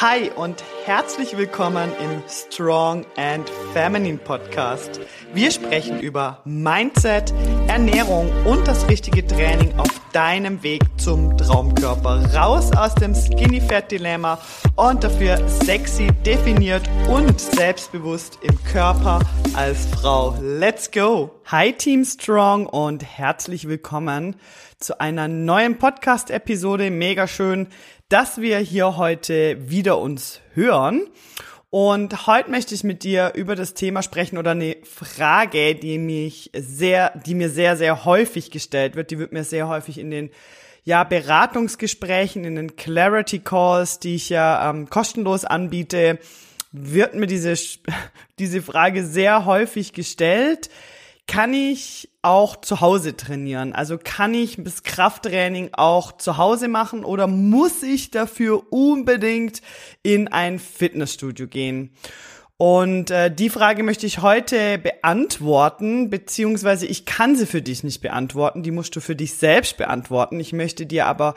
Hi und herzlich willkommen im Strong and Feminine Podcast. Wir sprechen über Mindset, Ernährung und das richtige Training auf deinem Weg zum Traumkörper. Raus aus dem Skinny Fat Dilemma und dafür sexy, definiert und selbstbewusst im Körper als Frau. Let's go! Hi Team Strong und herzlich willkommen zu einer neuen Podcast-Episode. Mega schön, dass wir hier heute wieder uns hören. Und heute möchte ich mit dir über das Thema sprechen oder eine Frage, die mich sehr, die mir sehr, sehr häufig gestellt wird. Die wird mir sehr häufig in den ja, Beratungsgesprächen, in den Clarity Calls, die ich ja ähm, kostenlos anbiete, wird mir diese, diese Frage sehr häufig gestellt. Kann ich auch zu Hause trainieren? Also kann ich das Krafttraining auch zu Hause machen oder muss ich dafür unbedingt in ein Fitnessstudio gehen? Und äh, die Frage möchte ich heute beantworten, beziehungsweise ich kann sie für dich nicht beantworten, die musst du für dich selbst beantworten. Ich möchte dir aber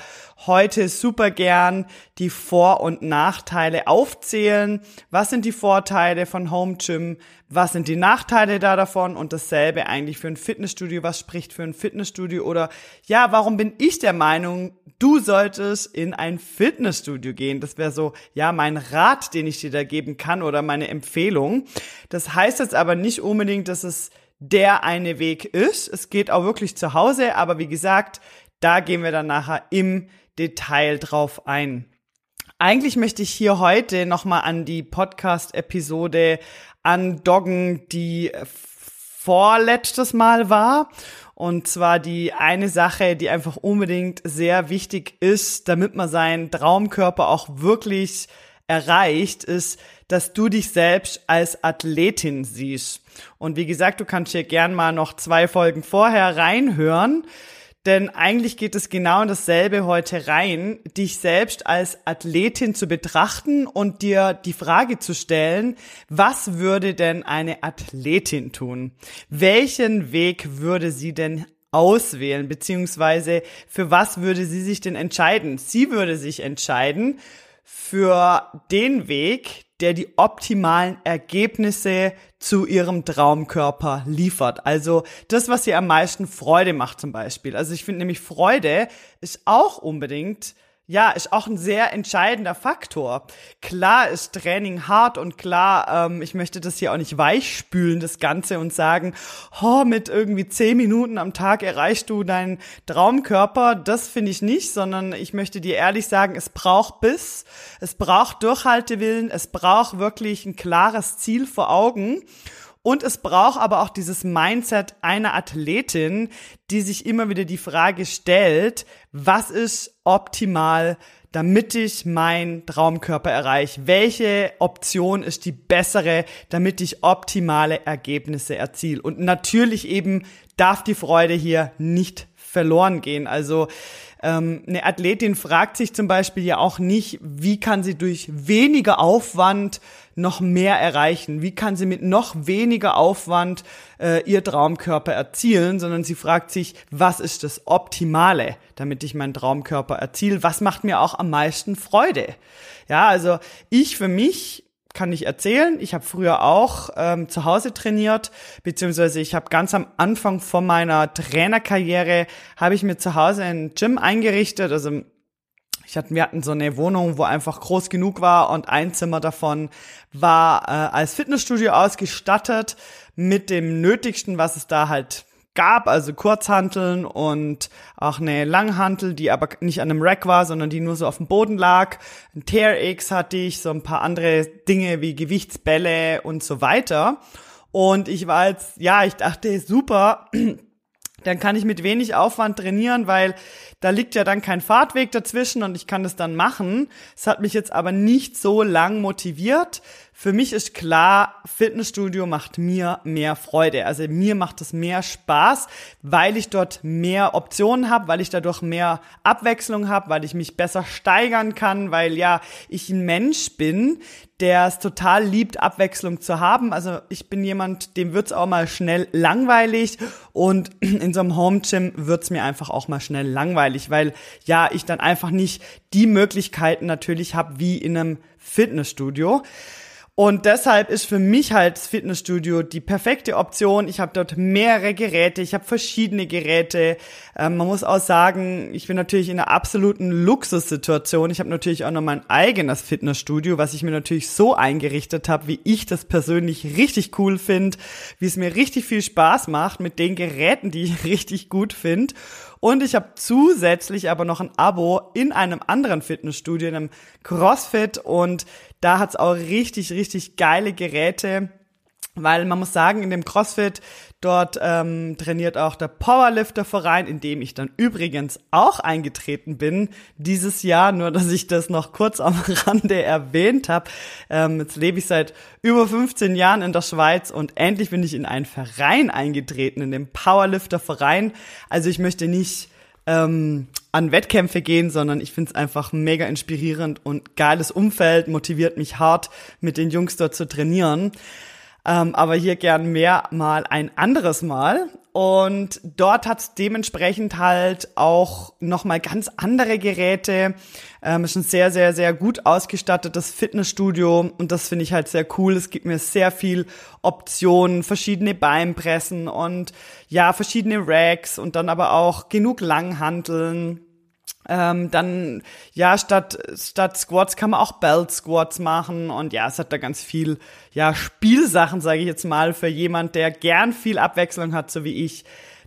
heute super gern die Vor- und Nachteile aufzählen. Was sind die Vorteile von Home Gym? Was sind die Nachteile da davon? Und dasselbe eigentlich für ein Fitnessstudio. Was spricht für ein Fitnessstudio? Oder ja, warum bin ich der Meinung, du solltest in ein Fitnessstudio gehen? Das wäre so, ja, mein Rat, den ich dir da geben kann oder meine Empfehlung. Das heißt jetzt aber nicht unbedingt, dass es der eine Weg ist. Es geht auch wirklich zu Hause, aber wie gesagt, da gehen wir dann nachher im Detail drauf ein. Eigentlich möchte ich hier heute nochmal an die Podcast-Episode andoggen, die vorletztes Mal war. Und zwar die eine Sache, die einfach unbedingt sehr wichtig ist, damit man seinen Traumkörper auch wirklich erreicht, ist, dass du dich selbst als Athletin siehst. Und wie gesagt, du kannst hier gern mal noch zwei Folgen vorher reinhören. Denn eigentlich geht es genau in dasselbe heute rein, dich selbst als Athletin zu betrachten und dir die Frage zu stellen, was würde denn eine Athletin tun? Welchen Weg würde sie denn auswählen, beziehungsweise für was würde sie sich denn entscheiden? Sie würde sich entscheiden für den Weg, der die optimalen Ergebnisse zu ihrem Traumkörper liefert. Also das, was ihr am meisten Freude macht zum Beispiel. Also ich finde nämlich Freude ist auch unbedingt ja, ist auch ein sehr entscheidender Faktor. Klar ist Training hart und klar, ähm, ich möchte das hier auch nicht weichspülen, das Ganze, und sagen, oh, mit irgendwie zehn Minuten am Tag erreichst du deinen Traumkörper. Das finde ich nicht, sondern ich möchte dir ehrlich sagen, es braucht Biss, es braucht Durchhaltewillen, es braucht wirklich ein klares Ziel vor Augen. Und es braucht aber auch dieses Mindset einer Athletin, die sich immer wieder die Frage stellt, was ist optimal, damit ich meinen Traumkörper erreiche? Welche Option ist die bessere, damit ich optimale Ergebnisse erziele? Und natürlich eben darf die Freude hier nicht verloren gehen. Also ähm, eine Athletin fragt sich zum Beispiel ja auch nicht, wie kann sie durch weniger Aufwand noch mehr erreichen? Wie kann sie mit noch weniger Aufwand äh, ihr Traumkörper erzielen, sondern sie fragt sich, was ist das Optimale, damit ich meinen Traumkörper erziele? Was macht mir auch am meisten Freude? Ja, also ich für mich kann ich erzählen. Ich habe früher auch ähm, zu Hause trainiert, beziehungsweise ich habe ganz am Anfang von meiner Trainerkarriere habe ich mir zu Hause ein Gym eingerichtet. Also ich hatte, wir hatten so eine Wohnung, wo einfach groß genug war und ein Zimmer davon war äh, als Fitnessstudio ausgestattet mit dem Nötigsten, was es da halt gab, also Kurzhanteln und auch eine Langhantel, die aber nicht an einem Rack war, sondern die nur so auf dem Boden lag. Ein TRX hatte ich, so ein paar andere Dinge wie Gewichtsbälle und so weiter. Und ich war jetzt, ja, ich dachte, super, dann kann ich mit wenig Aufwand trainieren, weil da liegt ja dann kein Fahrtweg dazwischen und ich kann das dann machen. Es hat mich jetzt aber nicht so lang motiviert. Für mich ist klar, Fitnessstudio macht mir mehr Freude. Also mir macht es mehr Spaß, weil ich dort mehr Optionen habe, weil ich dadurch mehr Abwechslung habe, weil ich mich besser steigern kann, weil ja ich ein Mensch bin, der es total liebt, Abwechslung zu haben. Also ich bin jemand, dem wird's auch mal schnell langweilig und in so einem Home Gym wird's mir einfach auch mal schnell langweilig, weil ja, ich dann einfach nicht die Möglichkeiten natürlich habe wie in einem Fitnessstudio. Und deshalb ist für mich halt das Fitnessstudio die perfekte Option. Ich habe dort mehrere Geräte, ich habe verschiedene Geräte. Ähm, man muss auch sagen, ich bin natürlich in einer absoluten Luxussituation. Ich habe natürlich auch noch mein eigenes Fitnessstudio, was ich mir natürlich so eingerichtet habe, wie ich das persönlich richtig cool finde, wie es mir richtig viel Spaß macht mit den Geräten, die ich richtig gut finde. Und ich habe zusätzlich aber noch ein Abo in einem anderen Fitnessstudio, in einem CrossFit. Und da hat's auch richtig, richtig geile Geräte. Weil man muss sagen, in dem CrossFit, dort ähm, trainiert auch der Powerlifter-Verein, in dem ich dann übrigens auch eingetreten bin dieses Jahr, nur dass ich das noch kurz am Rande erwähnt habe. Ähm, jetzt lebe ich seit über 15 Jahren in der Schweiz und endlich bin ich in einen Verein eingetreten, in den Powerlifter-Verein. Also ich möchte nicht ähm, an Wettkämpfe gehen, sondern ich finde es einfach mega inspirierend und geiles Umfeld, motiviert mich hart, mit den Jungs dort zu trainieren ähm, aber hier gern mehr mal ein anderes Mal. Und dort hat dementsprechend halt auch nochmal ganz andere Geräte. Ähm, ist ein sehr, sehr, sehr gut ausgestattetes Fitnessstudio und das finde ich halt sehr cool. Es gibt mir sehr viel Optionen, verschiedene Beinpressen und ja, verschiedene Racks und dann aber auch genug Langhanteln ähm, dann, ja, statt, statt Squats kann man auch Belt Squats machen. Und ja, es hat da ganz viel, ja, Spielsachen, sage ich jetzt mal, für jemand, der gern viel Abwechslung hat, so wie ich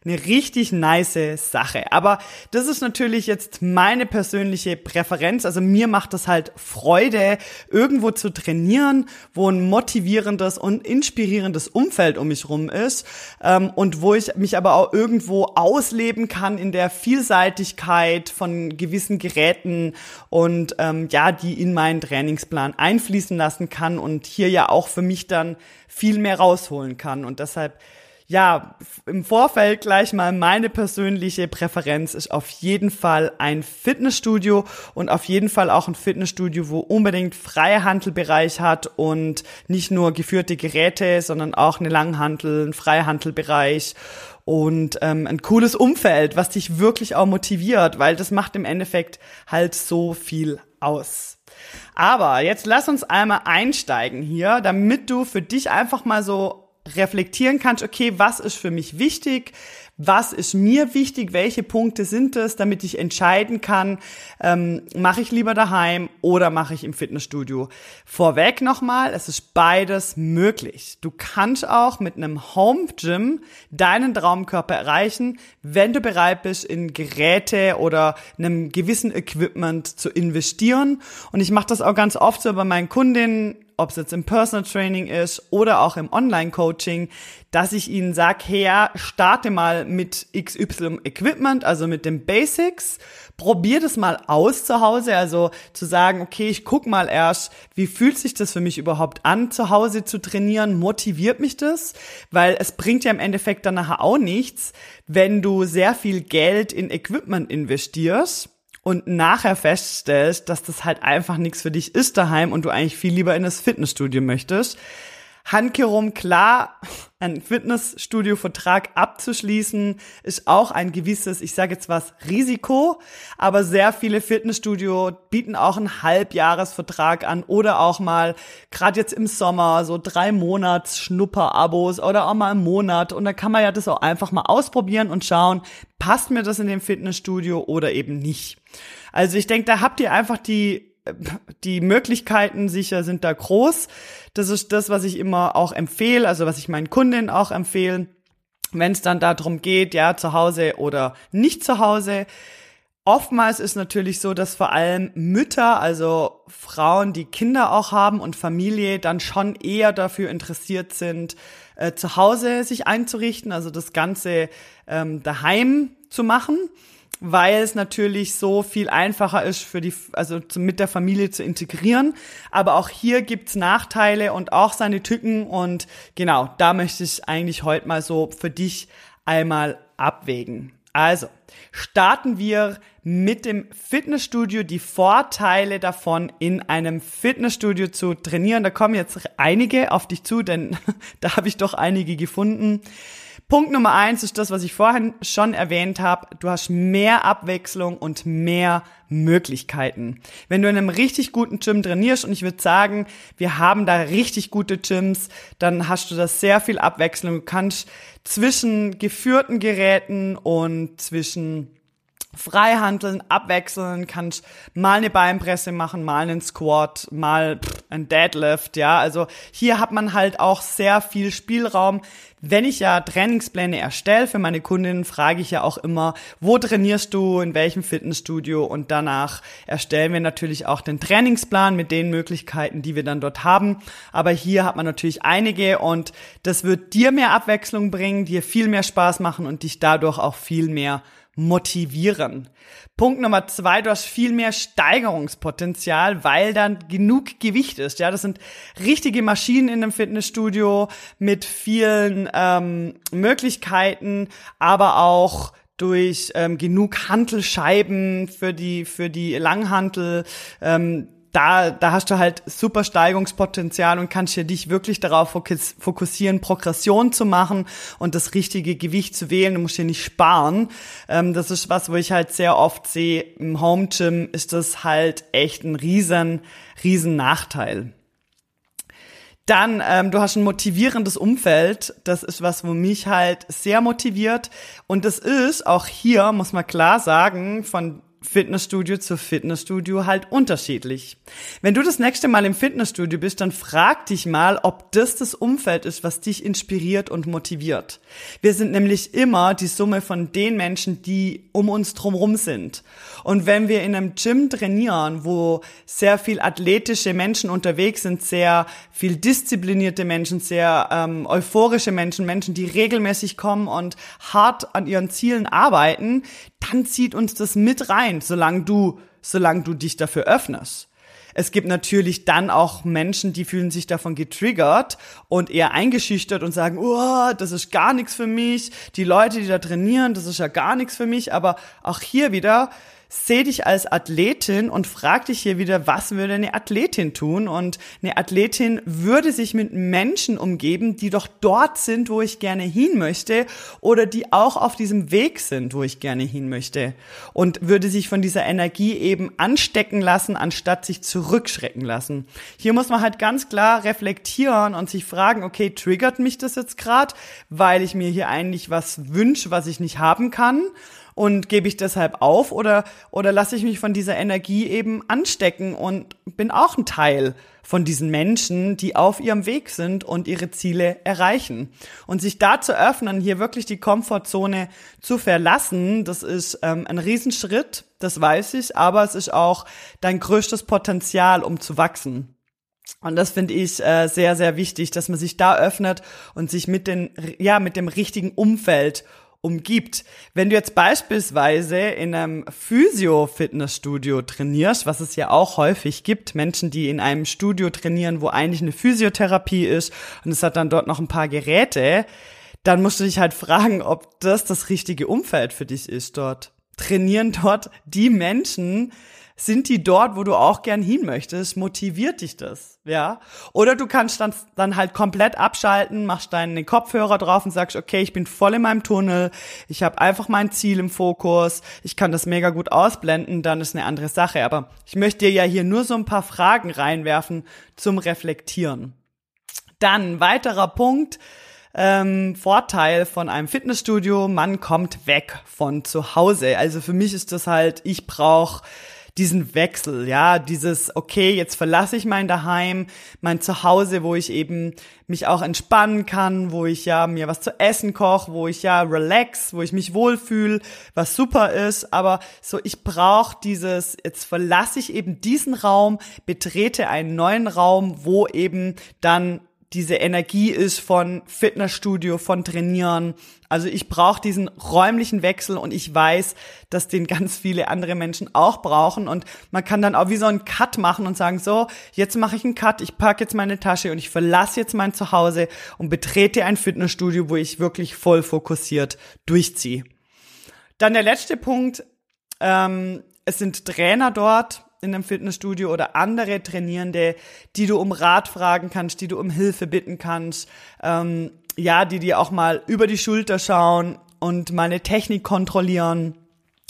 eine richtig nice Sache. Aber das ist natürlich jetzt meine persönliche Präferenz. Also mir macht das halt Freude, irgendwo zu trainieren, wo ein motivierendes und inspirierendes Umfeld um mich rum ist ähm, und wo ich mich aber auch irgendwo ausleben kann in der Vielseitigkeit von gewissen Geräten und ähm, ja, die in meinen Trainingsplan einfließen lassen kann und hier ja auch für mich dann viel mehr rausholen kann. Und deshalb ja, im Vorfeld gleich mal meine persönliche Präferenz ist auf jeden Fall ein Fitnessstudio und auf jeden Fall auch ein Fitnessstudio, wo unbedingt freie Handelbereich hat und nicht nur geführte Geräte, sondern auch eine Langhantel, ein Freihandelbereich und ähm, ein cooles Umfeld, was dich wirklich auch motiviert, weil das macht im Endeffekt halt so viel aus. Aber jetzt lass uns einmal einsteigen hier, damit du für dich einfach mal so reflektieren kannst, okay, was ist für mich wichtig, was ist mir wichtig, welche Punkte sind es, damit ich entscheiden kann, ähm, mache ich lieber daheim oder mache ich im Fitnessstudio. Vorweg nochmal, es ist beides möglich. Du kannst auch mit einem Home Gym deinen Traumkörper erreichen, wenn du bereit bist, in Geräte oder einem gewissen Equipment zu investieren. Und ich mache das auch ganz oft so bei meinen Kundinnen ob es jetzt im Personal Training ist oder auch im Online-Coaching, dass ich ihnen sage, ja, starte mal mit XY Equipment, also mit den Basics, probier das mal aus zu Hause, also zu sagen, okay, ich guck mal erst, wie fühlt sich das für mich überhaupt an, zu Hause zu trainieren, motiviert mich das, weil es bringt ja im Endeffekt dann nachher auch nichts, wenn du sehr viel Geld in Equipment investierst und nachher feststellst, dass das halt einfach nichts für dich ist daheim und du eigentlich viel lieber in das Fitnessstudio möchtest. Handkerum, klar, ein Fitnessstudio-Vertrag abzuschließen, ist auch ein gewisses, ich sage jetzt was, Risiko, aber sehr viele Fitnessstudio bieten auch einen Halbjahresvertrag an oder auch mal, gerade jetzt im Sommer, so drei Monats Schnupper-Abos oder auch mal einen Monat und da kann man ja das auch einfach mal ausprobieren und schauen, passt mir das in dem Fitnessstudio oder eben nicht. Also ich denke, da habt ihr einfach die die Möglichkeiten sicher sind da groß. Das ist das, was ich immer auch empfehle, also was ich meinen Kundinnen auch empfehle, wenn es dann darum geht, ja, zu Hause oder nicht zu Hause. Oftmals ist natürlich so, dass vor allem Mütter, also Frauen, die Kinder auch haben und Familie, dann schon eher dafür interessiert sind, äh, zu Hause sich einzurichten, also das Ganze ähm, daheim zu machen weil es natürlich so viel einfacher ist für die, also mit der Familie zu integrieren. Aber auch hier gibt's Nachteile und auch seine Tücken und genau, da möchte ich eigentlich heute mal so für dich einmal abwägen. Also, starten wir mit dem Fitnessstudio, die Vorteile davon, in einem Fitnessstudio zu trainieren. Da kommen jetzt einige auf dich zu, denn da habe ich doch einige gefunden. Punkt Nummer eins ist das, was ich vorhin schon erwähnt habe. Du hast mehr Abwechslung und mehr Möglichkeiten. Wenn du in einem richtig guten Gym trainierst, und ich würde sagen, wir haben da richtig gute Gyms, dann hast du da sehr viel Abwechslung. Du kannst zwischen geführten Geräten und zwischen Freihandeln, abwechseln, kannst mal eine Beinpresse machen, mal einen Squat, mal ein Deadlift, ja. Also hier hat man halt auch sehr viel Spielraum. Wenn ich ja Trainingspläne erstelle für meine Kundinnen, frage ich ja auch immer, wo trainierst du, in welchem Fitnessstudio und danach erstellen wir natürlich auch den Trainingsplan mit den Möglichkeiten, die wir dann dort haben. Aber hier hat man natürlich einige und das wird dir mehr Abwechslung bringen, dir viel mehr Spaß machen und dich dadurch auch viel mehr motivieren. Punkt Nummer zwei, du hast viel mehr Steigerungspotenzial, weil dann genug Gewicht ist. Ja, das sind richtige Maschinen in einem Fitnessstudio mit vielen ähm, Möglichkeiten, aber auch durch ähm, genug Hantelscheiben für die für die Langhantel, ähm, da, da hast du halt super Steigungspotenzial und kannst dich wirklich darauf fokussieren, Progression zu machen und das richtige Gewicht zu wählen. Du musst hier nicht sparen. Ähm, das ist was, wo ich halt sehr oft sehe, im Home Gym ist das halt echt ein riesen, riesen Nachteil. Dann, ähm, du hast ein motivierendes Umfeld. Das ist was, wo mich halt sehr motiviert. Und das ist auch hier, muss man klar sagen, von Fitnessstudio zu Fitnessstudio halt unterschiedlich. Wenn du das nächste Mal im Fitnessstudio bist, dann frag dich mal, ob das das Umfeld ist, was dich inspiriert und motiviert. Wir sind nämlich immer die Summe von den Menschen, die um uns drumherum sind. Und wenn wir in einem Gym trainieren, wo sehr viel athletische Menschen unterwegs sind, sehr viel disziplinierte Menschen, sehr ähm, euphorische Menschen, Menschen, die regelmäßig kommen und hart an ihren Zielen arbeiten, dann zieht uns das mit rein, solange du, solange du dich dafür öffnest. Es gibt natürlich dann auch Menschen, die fühlen sich davon getriggert und eher eingeschüchtert und sagen, oh, das ist gar nichts für mich. Die Leute, die da trainieren, das ist ja gar nichts für mich. Aber auch hier wieder, seh dich als Athletin und frag dich hier wieder, was würde eine Athletin tun? Und eine Athletin würde sich mit Menschen umgeben, die doch dort sind, wo ich gerne hin möchte oder die auch auf diesem Weg sind, wo ich gerne hin möchte. Und würde sich von dieser Energie eben anstecken lassen, anstatt sich zurückschrecken lassen. Hier muss man halt ganz klar reflektieren und sich fragen, okay, triggert mich das jetzt gerade, weil ich mir hier eigentlich was wünsche, was ich nicht haben kann? Und gebe ich deshalb auf oder, oder lasse ich mich von dieser Energie eben anstecken und bin auch ein Teil von diesen Menschen, die auf ihrem Weg sind und ihre Ziele erreichen. Und sich da zu öffnen, hier wirklich die Komfortzone zu verlassen, das ist ähm, ein Riesenschritt, das weiß ich, aber es ist auch dein größtes Potenzial, um zu wachsen. Und das finde ich äh, sehr, sehr wichtig, dass man sich da öffnet und sich mit den, ja, mit dem richtigen Umfeld umgibt. Wenn du jetzt beispielsweise in einem Physio-Fitnessstudio trainierst, was es ja auch häufig gibt, Menschen, die in einem Studio trainieren, wo eigentlich eine Physiotherapie ist und es hat dann dort noch ein paar Geräte, dann musst du dich halt fragen, ob das das richtige Umfeld für dich ist dort. Trainieren dort die Menschen, sind die dort, wo du auch gern hin möchtest? Motiviert dich das? Ja? Oder du kannst dann, dann halt komplett abschalten, machst deinen Kopfhörer drauf und sagst, okay, ich bin voll in meinem Tunnel, ich habe einfach mein Ziel im Fokus, ich kann das mega gut ausblenden, dann ist eine andere Sache. Aber ich möchte dir ja hier nur so ein paar Fragen reinwerfen zum Reflektieren. Dann weiterer Punkt, ähm, Vorteil von einem Fitnessstudio, man kommt weg von zu Hause. Also für mich ist das halt, ich brauche diesen Wechsel, ja, dieses, okay, jetzt verlasse ich mein Daheim, mein Zuhause, wo ich eben mich auch entspannen kann, wo ich ja mir was zu essen koche, wo ich ja relax, wo ich mich wohlfühle, was super ist, aber so, ich brauche dieses, jetzt verlasse ich eben diesen Raum, betrete einen neuen Raum, wo eben dann diese Energie ist von Fitnessstudio, von Trainieren. Also ich brauche diesen räumlichen Wechsel und ich weiß, dass den ganz viele andere Menschen auch brauchen. Und man kann dann auch wie so einen Cut machen und sagen, so, jetzt mache ich einen Cut, ich packe jetzt meine Tasche und ich verlasse jetzt mein Zuhause und betrete ein Fitnessstudio, wo ich wirklich voll fokussiert durchziehe. Dann der letzte Punkt, ähm, es sind Trainer dort in einem Fitnessstudio oder andere Trainierende, die du um Rat fragen kannst, die du um Hilfe bitten kannst, ähm, ja, die dir auch mal über die Schulter schauen und meine Technik kontrollieren.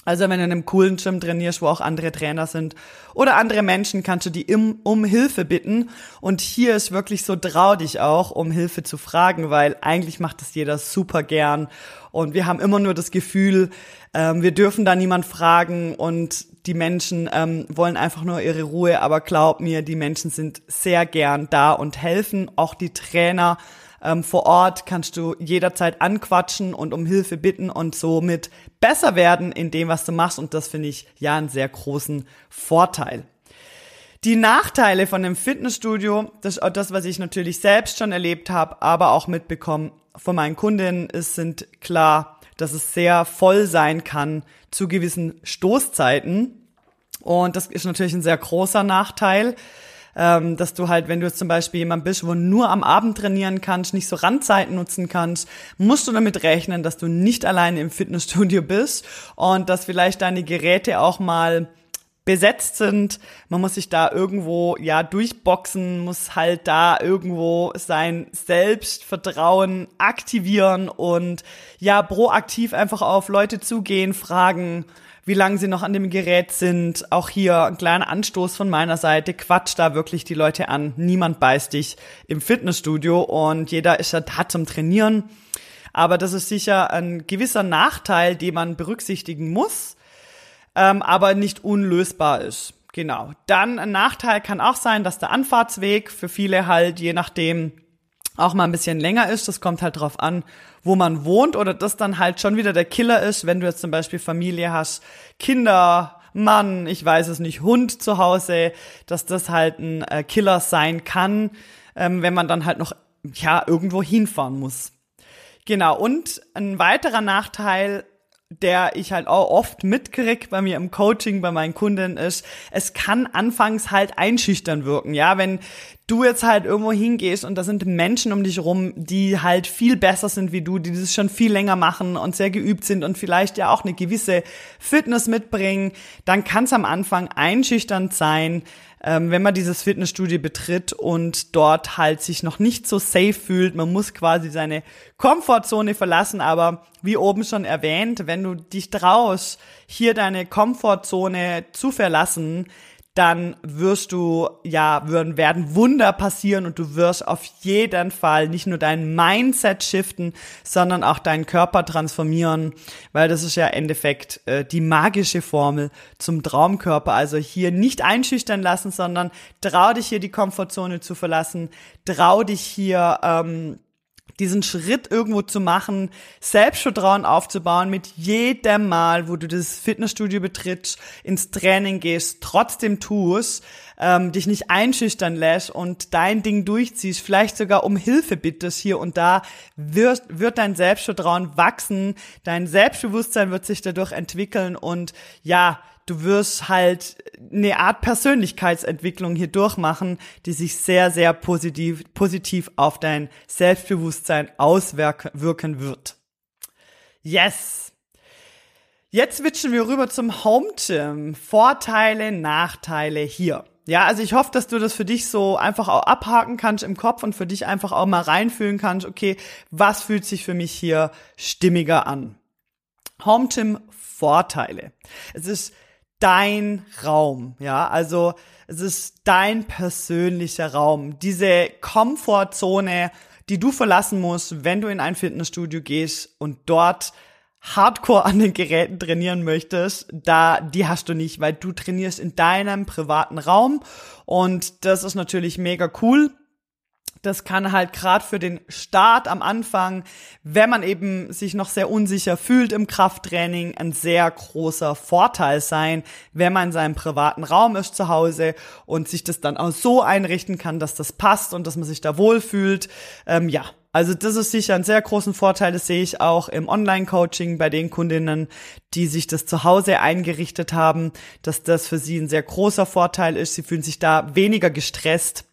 Also wenn du in einem coolen Gym trainierst, wo auch andere Trainer sind oder andere Menschen, kannst du die im, um Hilfe bitten. Und hier ist wirklich so, trau dich auch, um Hilfe zu fragen, weil eigentlich macht das jeder super gern. Und wir haben immer nur das Gefühl, ähm, wir dürfen da niemand fragen und die Menschen ähm, wollen einfach nur ihre Ruhe. Aber glaub mir, die Menschen sind sehr gern da und helfen. Auch die Trainer ähm, vor Ort kannst du jederzeit anquatschen und um Hilfe bitten und somit besser werden in dem, was du machst. Und das finde ich ja einen sehr großen Vorteil. Die Nachteile von einem Fitnessstudio, das ist auch das, was ich natürlich selbst schon erlebt habe, aber auch mitbekommen von meinen Kundinnen, ist, sind klar, dass es sehr voll sein kann zu gewissen Stoßzeiten. Und das ist natürlich ein sehr großer Nachteil ähm, dass du halt, wenn du jetzt zum Beispiel jemand bist, wo nur am Abend trainieren kannst, nicht so Randzeiten nutzen kannst, musst du damit rechnen, dass du nicht alleine im Fitnessstudio bist und dass vielleicht deine Geräte auch mal besetzt sind. Man muss sich da irgendwo ja durchboxen, muss halt da irgendwo sein Selbstvertrauen aktivieren und ja proaktiv einfach auf Leute zugehen, fragen, wie lange sie noch an dem Gerät sind. Auch hier ein kleiner Anstoß von meiner Seite. Quatsch da wirklich die Leute an. Niemand beißt dich im Fitnessstudio und jeder ist ja da zum Trainieren. Aber das ist sicher ein gewisser Nachteil, den man berücksichtigen muss, ähm, aber nicht unlösbar ist. Genau. Dann ein Nachteil kann auch sein, dass der Anfahrtsweg für viele halt, je nachdem, auch mal ein bisschen länger ist. Das kommt halt drauf an, wo man wohnt oder das dann halt schon wieder der Killer ist, wenn du jetzt zum Beispiel Familie hast, Kinder, Mann, ich weiß es nicht, Hund zu Hause, dass das halt ein äh, Killer sein kann, ähm, wenn man dann halt noch ja irgendwo hinfahren muss. Genau. Und ein weiterer Nachteil der ich halt auch oft mitkrieg bei mir im Coaching, bei meinen Kunden ist, es kann anfangs halt einschüchtern wirken, ja, wenn du jetzt halt irgendwo hingehst und da sind Menschen um dich rum, die halt viel besser sind wie du, die das schon viel länger machen und sehr geübt sind und vielleicht ja auch eine gewisse Fitness mitbringen, dann kann es am Anfang einschüchternd sein, ähm, wenn man dieses Fitnessstudio betritt und dort halt sich noch nicht so safe fühlt. Man muss quasi seine Komfortzone verlassen, aber wie oben schon erwähnt, wenn du dich traust, hier deine Komfortzone zu verlassen, dann wirst du, ja, würden, werden Wunder passieren und du wirst auf jeden Fall nicht nur dein Mindset shiften, sondern auch deinen Körper transformieren, weil das ist ja im Endeffekt äh, die magische Formel zum Traumkörper. Also hier nicht einschüchtern lassen, sondern trau dich hier die Komfortzone zu verlassen, trau dich hier, ähm, diesen Schritt irgendwo zu machen, Selbstvertrauen aufzubauen mit jedem Mal, wo du das Fitnessstudio betrittst, ins Training gehst, trotzdem tust, ähm, dich nicht einschüchtern lässt und dein Ding durchziehst, vielleicht sogar um Hilfe bittest hier und da, wird, wird dein Selbstvertrauen wachsen, dein Selbstbewusstsein wird sich dadurch entwickeln und ja, du wirst halt eine Art Persönlichkeitsentwicklung hier durchmachen, die sich sehr, sehr positiv, positiv auf dein Selbstbewusstsein auswirken wird. Yes! Jetzt switchen wir rüber zum Home Gym. Vorteile, Nachteile hier. Ja, also ich hoffe, dass du das für dich so einfach auch abhaken kannst im Kopf und für dich einfach auch mal reinfühlen kannst, okay, was fühlt sich für mich hier stimmiger an? Home Gym Vorteile. Es ist dein Raum, ja, also es ist dein persönlicher Raum, diese Komfortzone, die du verlassen musst, wenn du in ein Fitnessstudio gehst und dort Hardcore an den Geräten trainieren möchtest, da die hast du nicht, weil du trainierst in deinem privaten Raum. Und das ist natürlich mega cool das kann halt gerade für den Start am Anfang, wenn man eben sich noch sehr unsicher fühlt im Krafttraining, ein sehr großer Vorteil sein, wenn man in seinem privaten Raum ist zu Hause und sich das dann auch so einrichten kann, dass das passt und dass man sich da wohlfühlt. Ähm, ja, also das ist sicher ein sehr großen Vorteil. Das sehe ich auch im Online-Coaching bei den Kundinnen, die sich das zu Hause eingerichtet haben, dass das für sie ein sehr großer Vorteil ist. Sie fühlen sich da weniger gestresst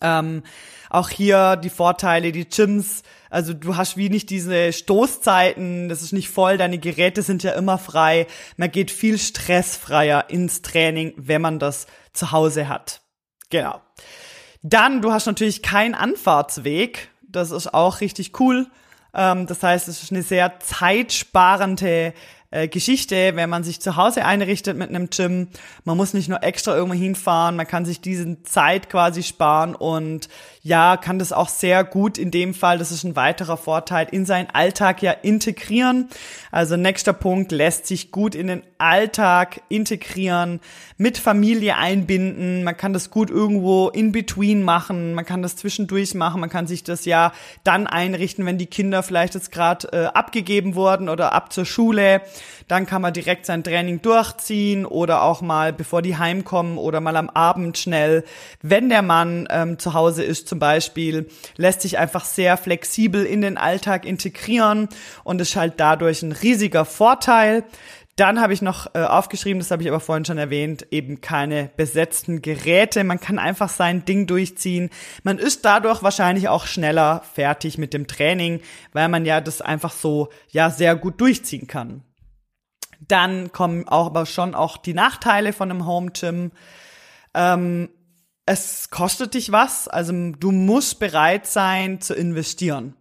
Ähm, auch hier die Vorteile, die Gyms, also du hast wie nicht diese Stoßzeiten, das ist nicht voll, deine Geräte sind ja immer frei. Man geht viel stressfreier ins Training, wenn man das zu Hause hat. Genau. Dann, du hast natürlich keinen Anfahrtsweg. Das ist auch richtig cool. Ähm, das heißt, es ist eine sehr zeitsparende äh, Geschichte, wenn man sich zu Hause einrichtet mit einem Gym. Man muss nicht nur extra irgendwo hinfahren, man kann sich diese Zeit quasi sparen und ja, kann das auch sehr gut in dem Fall, das ist ein weiterer Vorteil, in seinen Alltag ja integrieren. Also nächster Punkt, lässt sich gut in den Alltag integrieren, mit Familie einbinden, man kann das gut irgendwo in between machen, man kann das zwischendurch machen, man kann sich das ja dann einrichten, wenn die Kinder vielleicht jetzt gerade äh, abgegeben wurden oder ab zur Schule, dann kann man direkt sein Training durchziehen oder auch mal, bevor die heimkommen oder mal am Abend schnell, wenn der Mann ähm, zu Hause ist, zum Beispiel, lässt sich einfach sehr flexibel in den Alltag integrieren und ist halt dadurch ein riesiger Vorteil. Dann habe ich noch äh, aufgeschrieben, das habe ich aber vorhin schon erwähnt, eben keine besetzten Geräte. Man kann einfach sein Ding durchziehen. Man ist dadurch wahrscheinlich auch schneller fertig mit dem Training, weil man ja das einfach so ja sehr gut durchziehen kann. Dann kommen auch aber schon auch die Nachteile von einem Home Gym. Ähm, es kostet dich was, also du musst bereit sein zu investieren.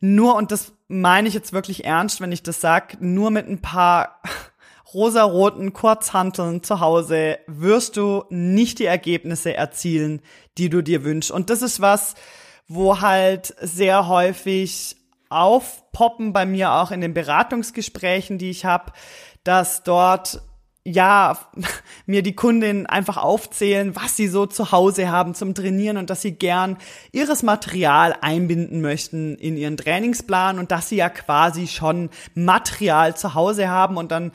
Nur, und das meine ich jetzt wirklich ernst, wenn ich das sag, nur mit ein paar rosaroten Kurzhanteln zu Hause wirst du nicht die Ergebnisse erzielen, die du dir wünschst. Und das ist was, wo halt sehr häufig aufpoppen bei mir auch in den Beratungsgesprächen, die ich habe, dass dort ja, mir die Kundin einfach aufzählen, was sie so zu Hause haben zum Trainieren und dass sie gern ihres Material einbinden möchten in ihren Trainingsplan und dass sie ja quasi schon Material zu Hause haben. Und dann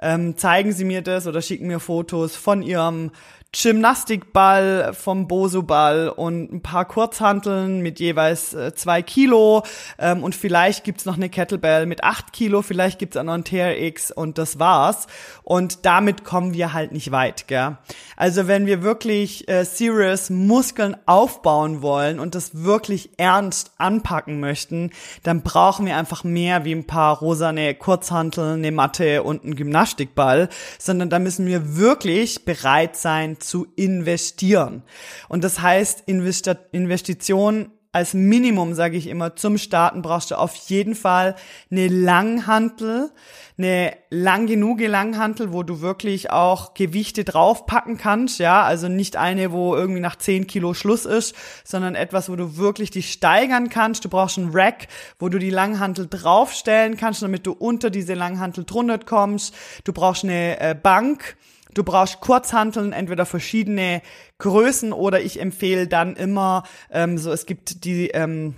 ähm, zeigen sie mir das oder schicken mir Fotos von ihrem Gymnastikball vom Bosu-Ball und ein paar Kurzhanteln mit jeweils äh, zwei Kilo ähm, und vielleicht gibt's noch eine Kettlebell mit acht Kilo, vielleicht gibt's auch noch ein TRX und das war's. Und damit kommen wir halt nicht weit, gell? Also wenn wir wirklich äh, serious Muskeln aufbauen wollen und das wirklich ernst anpacken möchten, dann brauchen wir einfach mehr wie ein paar rosane Kurzhanteln, eine Matte und einen Gymnastikball, sondern da müssen wir wirklich bereit sein, zu investieren. Und das heißt, Investition als Minimum, sage ich immer, zum Starten brauchst du auf jeden Fall eine Langhantel, eine lang genug Langhantel, wo du wirklich auch Gewichte draufpacken kannst, ja, also nicht eine, wo irgendwie nach 10 Kilo Schluss ist, sondern etwas, wo du wirklich dich steigern kannst. Du brauchst einen Rack, wo du die Langhantel draufstellen kannst, damit du unter diese Langhantel drunter kommst. Du brauchst eine äh, Bank, Du brauchst Kurzhanteln, entweder verschiedene Größen oder ich empfehle dann immer, ähm, so es gibt die, ähm,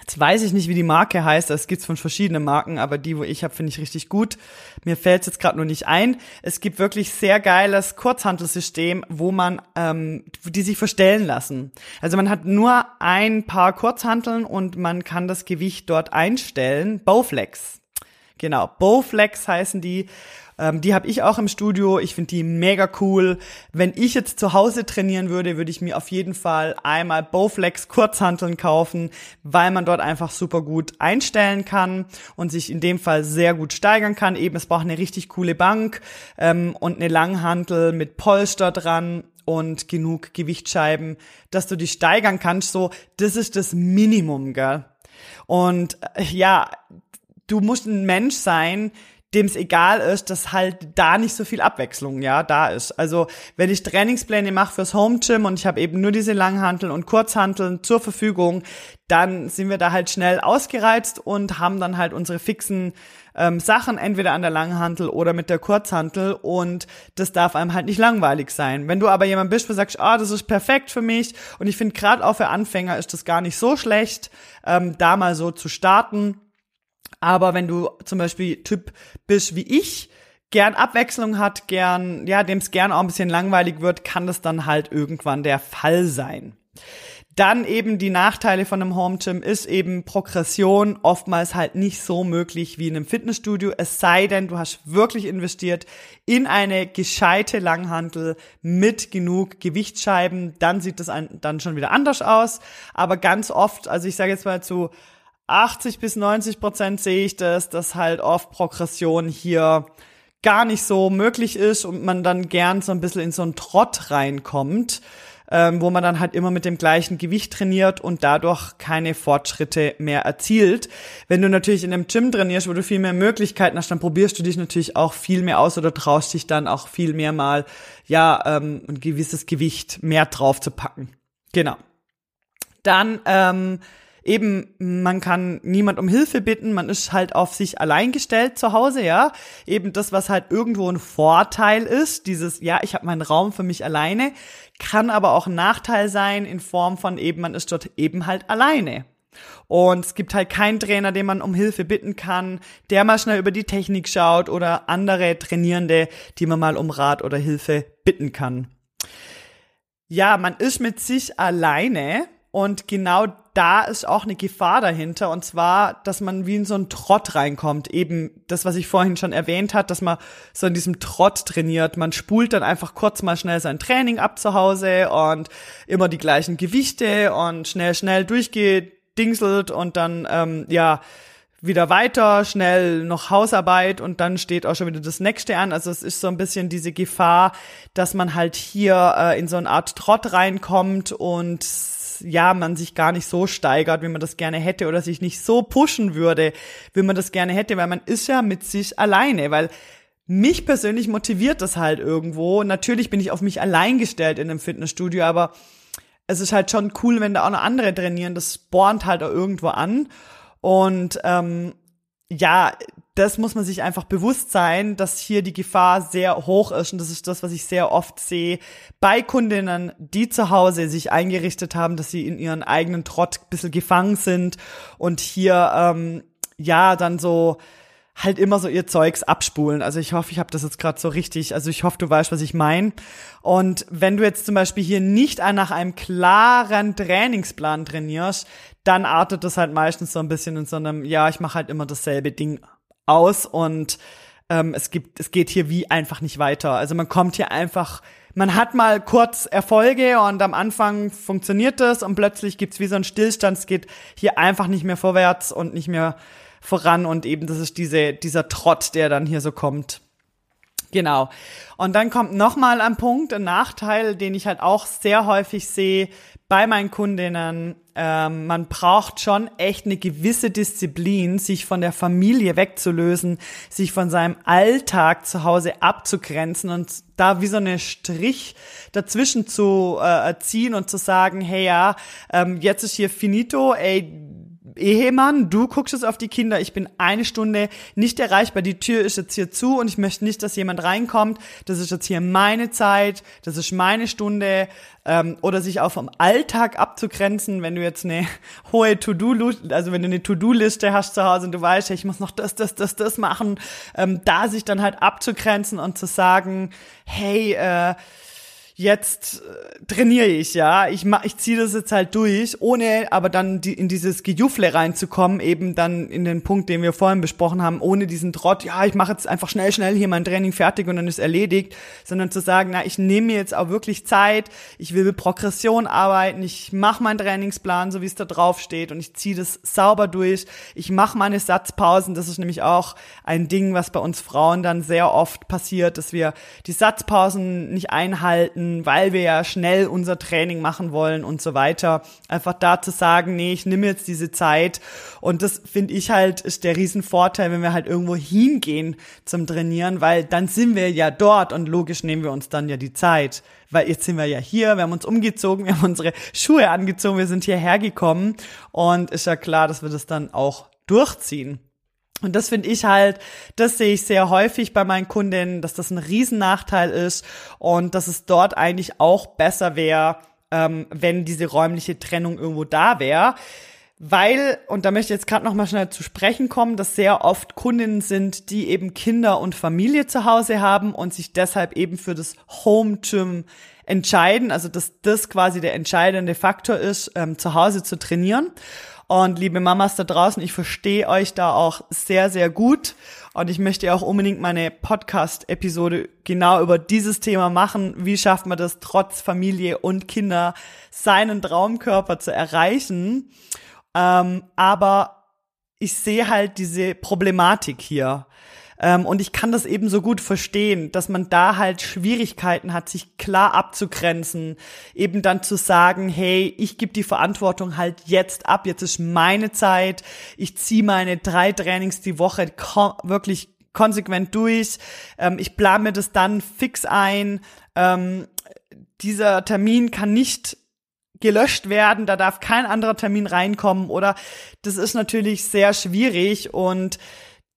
jetzt weiß ich nicht, wie die Marke heißt, es gibt's von verschiedenen Marken, aber die, wo ich habe, finde ich richtig gut. Mir fällt's jetzt gerade nur nicht ein. Es gibt wirklich sehr geiles Kurzhantelsystem, wo man, ähm, die sich verstellen lassen. Also man hat nur ein paar Kurzhanteln und man kann das Gewicht dort einstellen. Bowflex. Genau, Bowflex heißen die. Ähm, die habe ich auch im Studio. Ich finde die mega cool. Wenn ich jetzt zu Hause trainieren würde, würde ich mir auf jeden Fall einmal Bowflex Kurzhanteln kaufen, weil man dort einfach super gut einstellen kann und sich in dem Fall sehr gut steigern kann. Eben, es braucht eine richtig coole Bank ähm, und eine Langhantel mit Polster dran und genug Gewichtsscheiben, dass du dich steigern kannst. So, das ist das Minimum, gell? Und äh, ja, du musst ein Mensch sein, dem es egal ist, dass halt da nicht so viel Abwechslung ja da ist. Also wenn ich Trainingspläne mache fürs Home Gym und ich habe eben nur diese Langhanteln und Kurzhanteln zur Verfügung, dann sind wir da halt schnell ausgereizt und haben dann halt unsere fixen ähm, Sachen entweder an der Langhantel oder mit der Kurzhantel und das darf einem halt nicht langweilig sein. Wenn du aber jemand bist, der sagst, ah, das ist perfekt für mich und ich finde gerade auch für Anfänger ist das gar nicht so schlecht, ähm, da mal so zu starten aber wenn du zum Beispiel Typ bist wie ich, gern Abwechslung hat, gern, ja, dem es gern auch ein bisschen langweilig wird, kann das dann halt irgendwann der Fall sein. Dann eben die Nachteile von einem Home Gym ist eben Progression oftmals halt nicht so möglich wie in einem Fitnessstudio, es sei denn, du hast wirklich investiert in eine gescheite Langhantel mit genug Gewichtsscheiben, dann sieht das dann schon wieder anders aus. Aber ganz oft, also ich sage jetzt mal zu 80 bis 90 Prozent sehe ich das, dass halt oft Progression hier gar nicht so möglich ist und man dann gern so ein bisschen in so einen Trott reinkommt ähm, wo man dann halt immer mit dem gleichen Gewicht trainiert und dadurch keine Fortschritte mehr erzielt. Wenn du natürlich in einem Gym trainierst, wo du viel mehr Möglichkeiten hast, dann probierst du dich natürlich auch viel mehr aus oder traust dich dann auch viel mehr mal, ja, ähm, ein gewisses Gewicht mehr drauf zu packen. Genau. Dann ähm, eben, man kann niemand um Hilfe bitten, man ist halt auf sich allein gestellt zu Hause, ja. Eben das, was halt irgendwo ein Vorteil ist, dieses, ja, ich habe meinen Raum für mich alleine, kann aber auch ein Nachteil sein in Form von eben, man ist dort eben halt alleine. Und es gibt halt keinen Trainer, den man um Hilfe bitten kann, der mal schnell über die Technik schaut oder andere Trainierende, die man mal um Rat oder Hilfe bitten kann. Ja, man ist mit sich alleine und genau da ist auch eine Gefahr dahinter. Und zwar, dass man wie in so einen Trott reinkommt. Eben das, was ich vorhin schon erwähnt hat, dass man so in diesem Trott trainiert. Man spult dann einfach kurz mal schnell sein Training ab zu Hause und immer die gleichen Gewichte und schnell, schnell durchgedingselt und dann, ähm, ja, wieder weiter, schnell noch Hausarbeit und dann steht auch schon wieder das nächste an. Also es ist so ein bisschen diese Gefahr, dass man halt hier äh, in so eine Art Trott reinkommt und ja, man sich gar nicht so steigert, wie man das gerne hätte oder sich nicht so pushen würde, wie man das gerne hätte, weil man ist ja mit sich alleine, weil mich persönlich motiviert das halt irgendwo. Natürlich bin ich auf mich allein gestellt in einem Fitnessstudio, aber es ist halt schon cool, wenn da auch noch andere trainieren. Das spornt halt auch irgendwo an. Und ähm, ja, das muss man sich einfach bewusst sein, dass hier die Gefahr sehr hoch ist. Und das ist das, was ich sehr oft sehe bei Kundinnen, die zu Hause sich eingerichtet haben, dass sie in ihren eigenen Trott ein bisschen gefangen sind und hier, ähm, ja, dann so halt immer so ihr Zeugs abspulen. Also ich hoffe, ich habe das jetzt gerade so richtig. Also ich hoffe, du weißt, was ich meine. Und wenn du jetzt zum Beispiel hier nicht nach einem klaren Trainingsplan trainierst, dann artet das halt meistens so ein bisschen in so einem, ja, ich mache halt immer dasselbe Ding aus und ähm, es gibt, es geht hier wie einfach nicht weiter. Also man kommt hier einfach, man hat mal kurz Erfolge und am Anfang funktioniert das und plötzlich gibt's wie so einen Stillstand. Es geht hier einfach nicht mehr vorwärts und nicht mehr voran und eben das ist diese, dieser Trott, der dann hier so kommt. Genau. Und dann kommt nochmal ein Punkt, ein Nachteil, den ich halt auch sehr häufig sehe bei meinen Kundinnen. Ähm, man braucht schon echt eine gewisse Disziplin, sich von der Familie wegzulösen, sich von seinem Alltag zu Hause abzugrenzen und da wie so eine Strich dazwischen zu äh, ziehen und zu sagen, hey ja, ähm, jetzt ist hier finito, ey, Ehemann, du guckst jetzt auf die Kinder, ich bin eine Stunde nicht erreichbar, die Tür ist jetzt hier zu und ich möchte nicht, dass jemand reinkommt. Das ist jetzt hier meine Zeit, das ist meine Stunde. Ähm, oder sich auch vom Alltag abzugrenzen, wenn du jetzt eine hohe To-Do, also wenn du eine To-Do-Liste hast zu Hause und du weißt, ich muss noch das, das, das, das machen, ähm, da sich dann halt abzugrenzen und zu sagen, hey, äh, jetzt äh, trainiere ich, ja. Ich mach, ich ziehe das jetzt halt durch, ohne aber dann die, in dieses Gejufle reinzukommen, eben dann in den Punkt, den wir vorhin besprochen haben, ohne diesen Trott, ja, ich mache jetzt einfach schnell, schnell hier mein Training fertig und dann ist erledigt, sondern zu sagen, na, ich nehme mir jetzt auch wirklich Zeit, ich will mit Progression arbeiten, ich mache meinen Trainingsplan, so wie es da drauf steht und ich ziehe das sauber durch, ich mache meine Satzpausen, das ist nämlich auch ein Ding, was bei uns Frauen dann sehr oft passiert, dass wir die Satzpausen nicht einhalten, finden, weil wir ja schnell unser Training machen wollen und so weiter. Einfach da zu sagen, nee, ich nehme jetzt diese Zeit. Und das finde ich halt, ist der Riesenvorteil, wenn wir halt irgendwo hingehen zum Trainieren, weil dann sind wir ja dort und logisch nehmen wir uns dann ja die Zeit. Weil jetzt sind wir ja hier, wir haben uns umgezogen, wir haben unsere Schuhe angezogen, wir sind hierher gekommen und ist ja klar, dass wir das dann auch durchziehen. Und das finde ich halt, das sehe ich sehr häufig bei meinen Kundinnen, dass das ein Riesennachteil ist und dass es dort eigentlich auch besser wäre, ähm, wenn diese räumliche Trennung irgendwo da wäre. Weil, und da möchte ich jetzt gerade noch mal schnell zu sprechen kommen, dass sehr oft Kundinnen sind, die eben Kinder und Familie zu Hause haben und sich deshalb eben für das Home Gym entscheiden, also dass das quasi der entscheidende Faktor ist, ähm, zu Hause zu trainieren. Und liebe Mamas da draußen, ich verstehe euch da auch sehr, sehr gut. Und ich möchte auch unbedingt meine Podcast-Episode genau über dieses Thema machen. Wie schafft man das trotz Familie und Kinder, seinen Traumkörper zu erreichen? Ähm, aber ich sehe halt diese Problematik hier. Ähm, und ich kann das eben so gut verstehen, dass man da halt Schwierigkeiten hat, sich klar abzugrenzen, eben dann zu sagen, hey, ich gebe die Verantwortung halt jetzt ab, jetzt ist meine Zeit, ich ziehe meine drei Trainings die Woche wirklich konsequent durch, ähm, ich plane mir das dann fix ein, ähm, dieser Termin kann nicht gelöscht werden, da darf kein anderer Termin reinkommen oder das ist natürlich sehr schwierig und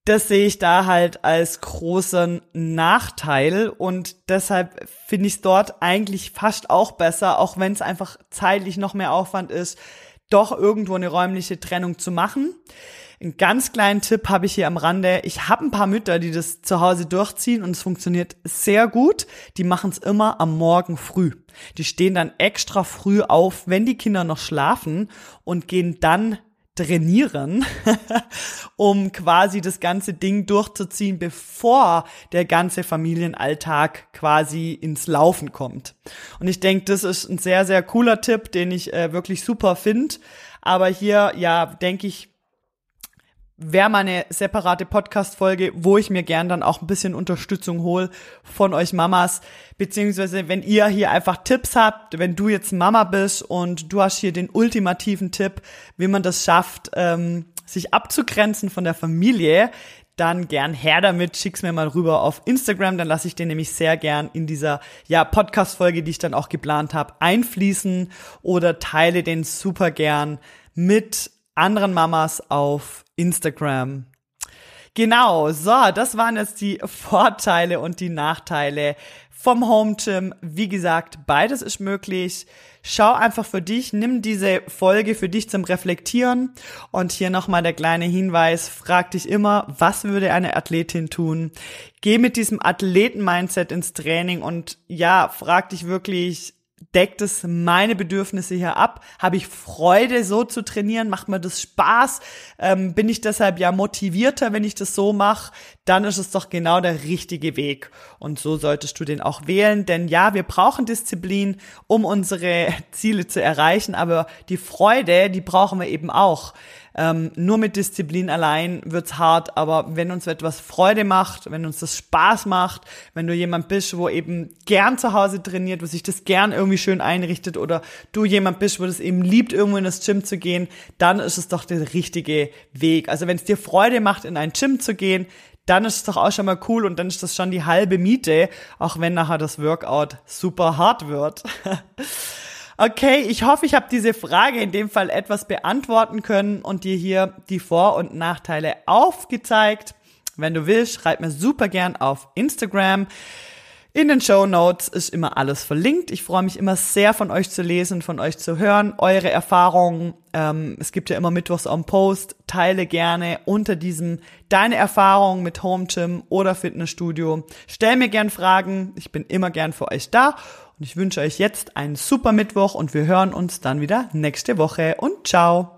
das sehe ich da halt als großen Nachteil und deshalb finde ich es dort eigentlich fast auch besser, auch wenn es einfach zeitlich noch mehr Aufwand ist, doch irgendwo eine räumliche Trennung zu machen. Einen ganz kleinen Tipp habe ich hier am Rande. Ich habe ein paar Mütter, die das zu Hause durchziehen und es funktioniert sehr gut. Die machen es immer am Morgen früh. Die stehen dann extra früh auf, wenn die Kinder noch schlafen und gehen dann trainieren, um quasi das ganze Ding durchzuziehen, bevor der ganze Familienalltag quasi ins Laufen kommt. Und ich denke, das ist ein sehr, sehr cooler Tipp, den ich äh, wirklich super finde. Aber hier, ja, denke ich, wäre mal eine separate Podcast-Folge, wo ich mir gern dann auch ein bisschen Unterstützung hole von euch Mamas, beziehungsweise wenn ihr hier einfach Tipps habt, wenn du jetzt Mama bist und du hast hier den ultimativen Tipp, wie man das schafft, ähm, sich abzugrenzen von der Familie, dann gern her damit, schick's mir mal rüber auf Instagram, dann lasse ich den nämlich sehr gern in dieser ja Podcast-Folge, die ich dann auch geplant habe, einfließen. Oder teile den super gern mit anderen Mamas auf Instagram. Genau, so, das waren jetzt die Vorteile und die Nachteile vom Home Gym. Wie gesagt, beides ist möglich. Schau einfach für dich, nimm diese Folge für dich zum Reflektieren. Und hier nochmal der kleine Hinweis, frag dich immer, was würde eine Athletin tun? Geh mit diesem Athleten-Mindset ins Training und ja, frag dich wirklich, deckt es meine Bedürfnisse hier ab? Habe ich Freude, so zu trainieren? Macht mir das Spaß? Ähm, bin ich deshalb ja motivierter, wenn ich das so mache? Dann ist es doch genau der richtige Weg. Und so solltest du den auch wählen. Denn ja, wir brauchen Disziplin, um unsere Ziele zu erreichen. Aber die Freude, die brauchen wir eben auch. Ähm, nur mit Disziplin allein wird's hart, aber wenn uns etwas Freude macht, wenn uns das Spaß macht, wenn du jemand bist, wo eben gern zu Hause trainiert, wo sich das gern irgendwie schön einrichtet oder du jemand bist, wo das eben liebt, irgendwo in das Gym zu gehen, dann ist es doch der richtige Weg. Also wenn es dir Freude macht, in ein Gym zu gehen, dann ist es doch auch schon mal cool und dann ist das schon die halbe Miete, auch wenn nachher das Workout super hart wird. Okay, ich hoffe, ich habe diese Frage in dem Fall etwas beantworten können und dir hier die Vor- und Nachteile aufgezeigt. Wenn du willst, schreib mir super gern auf Instagram. In den Show Notes ist immer alles verlinkt. Ich freue mich immer sehr von euch zu lesen, von euch zu hören, eure Erfahrungen. Ähm, es gibt ja immer Mittwochs on Post. Teile gerne unter diesem deine Erfahrungen mit Home Gym oder Fitnessstudio. Stell mir gern Fragen. Ich bin immer gern für euch da. Und ich wünsche euch jetzt einen super Mittwoch und wir hören uns dann wieder nächste Woche und ciao.